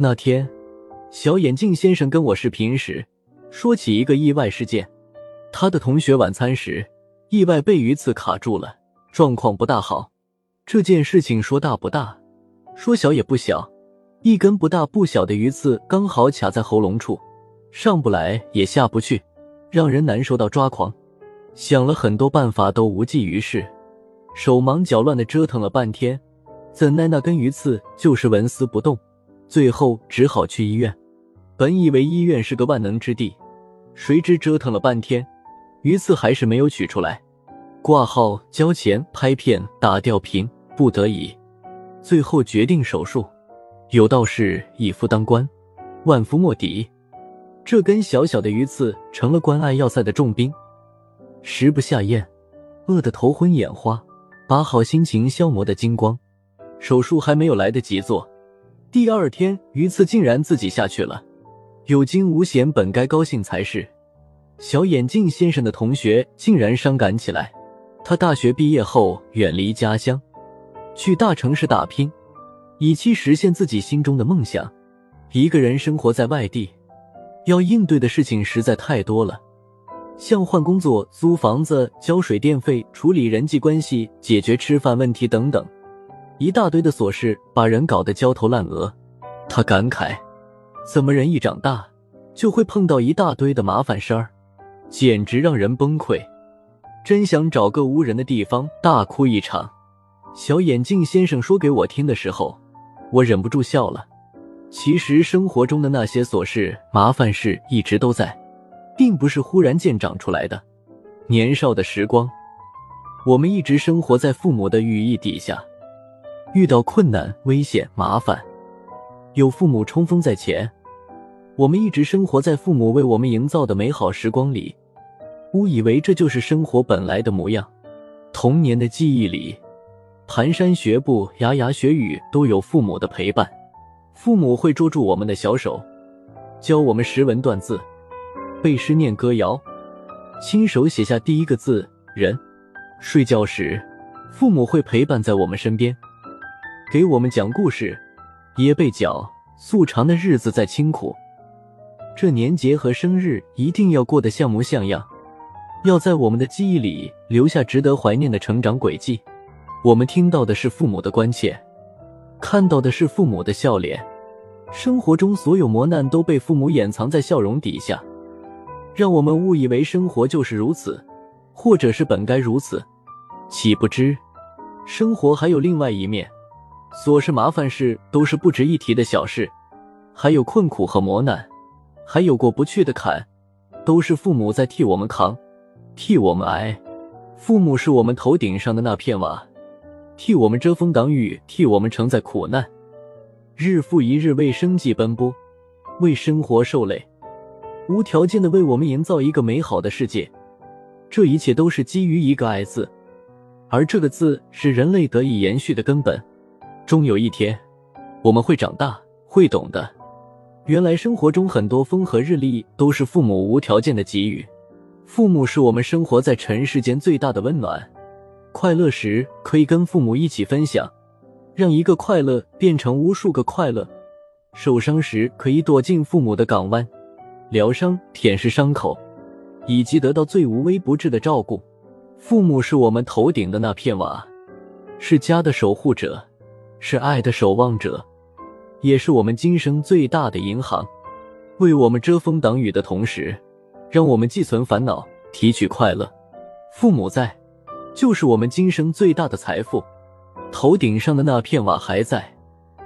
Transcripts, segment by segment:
那天，小眼镜先生跟我视频时，说起一个意外事件。他的同学晚餐时，意外被鱼刺卡住了，状况不大好。这件事情说大不大，说小也不小，一根不大不小的鱼刺刚好卡在喉咙处，上不来也下不去，让人难受到抓狂。想了很多办法都无济于事，手忙脚乱的折腾了半天，怎奈那根鱼刺就是纹丝不动，最后只好去医院。本以为医院是个万能之地，谁知折腾了半天。鱼刺还是没有取出来，挂号、交钱、拍片、打吊瓶，不得已，最后决定手术。有道是“一夫当关，万夫莫敌”，这根小小的鱼刺成了关爱要塞的重兵，食不下咽，饿得头昏眼花，把好心情消磨得精光。手术还没有来得及做，第二天鱼刺竟然自己下去了，有惊无险，本该高兴才是。小眼镜先生的同学竟然伤感起来。他大学毕业后远离家乡，去大城市打拼，以期实现自己心中的梦想。一个人生活在外地，要应对的事情实在太多了，像换工作、租房子、交水电费、处理人际关系、解决吃饭问题等等，一大堆的琐事把人搞得焦头烂额。他感慨：怎么人一长大就会碰到一大堆的麻烦事儿？简直让人崩溃，真想找个无人的地方大哭一场。小眼镜先生说给我听的时候，我忍不住笑了。其实生活中的那些琐事、麻烦事一直都在，并不是忽然间长出来的。年少的时光，我们一直生活在父母的羽翼底下，遇到困难、危险、麻烦，有父母冲锋在前。我们一直生活在父母为我们营造的美好时光里，误以为这就是生活本来的模样。童年的记忆里，蹒跚学步、牙牙学语都有父母的陪伴。父母会捉住我们的小手，教我们识文断字、背诗念歌谣，亲手写下第一个字“人”。睡觉时，父母会陪伴在我们身边，给我们讲故事，掖被角，素长的日子再清苦。这年节和生日一定要过得像模像样，要在我们的记忆里留下值得怀念的成长轨迹。我们听到的是父母的关切，看到的是父母的笑脸。生活中所有磨难都被父母掩藏在笑容底下，让我们误以为生活就是如此，或者是本该如此。岂不知，生活还有另外一面，琐事麻烦事都是不值一提的小事，还有困苦和磨难。还有过不去的坎，都是父母在替我们扛，替我们挨。父母是我们头顶上的那片瓦，替我们遮风挡雨，替我们承载苦难，日复一日为生计奔波，为生活受累，无条件的为我们营造一个美好的世界。这一切都是基于一个“爱”字，而这个字是人类得以延续的根本。终有一天，我们会长大，会懂的。原来生活中很多风和日丽都是父母无条件的给予，父母是我们生活在尘世间最大的温暖。快乐时可以跟父母一起分享，让一个快乐变成无数个快乐；受伤时可以躲进父母的港湾，疗伤、舔舐伤口，以及得到最无微不至的照顾。父母是我们头顶的那片瓦，是家的守护者，是爱的守望者。也是我们今生最大的银行，为我们遮风挡雨的同时，让我们寄存烦恼，提取快乐。父母在，就是我们今生最大的财富。头顶上的那片瓦还在，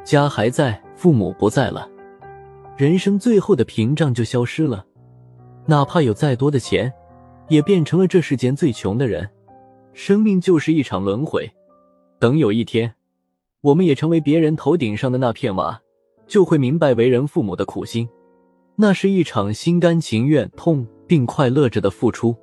家还在，父母不在了，人生最后的屏障就消失了。哪怕有再多的钱，也变成了这世间最穷的人。生命就是一场轮回，等有一天。我们也成为别人头顶上的那片瓦，就会明白为人父母的苦心。那是一场心甘情愿、痛并快乐着的付出。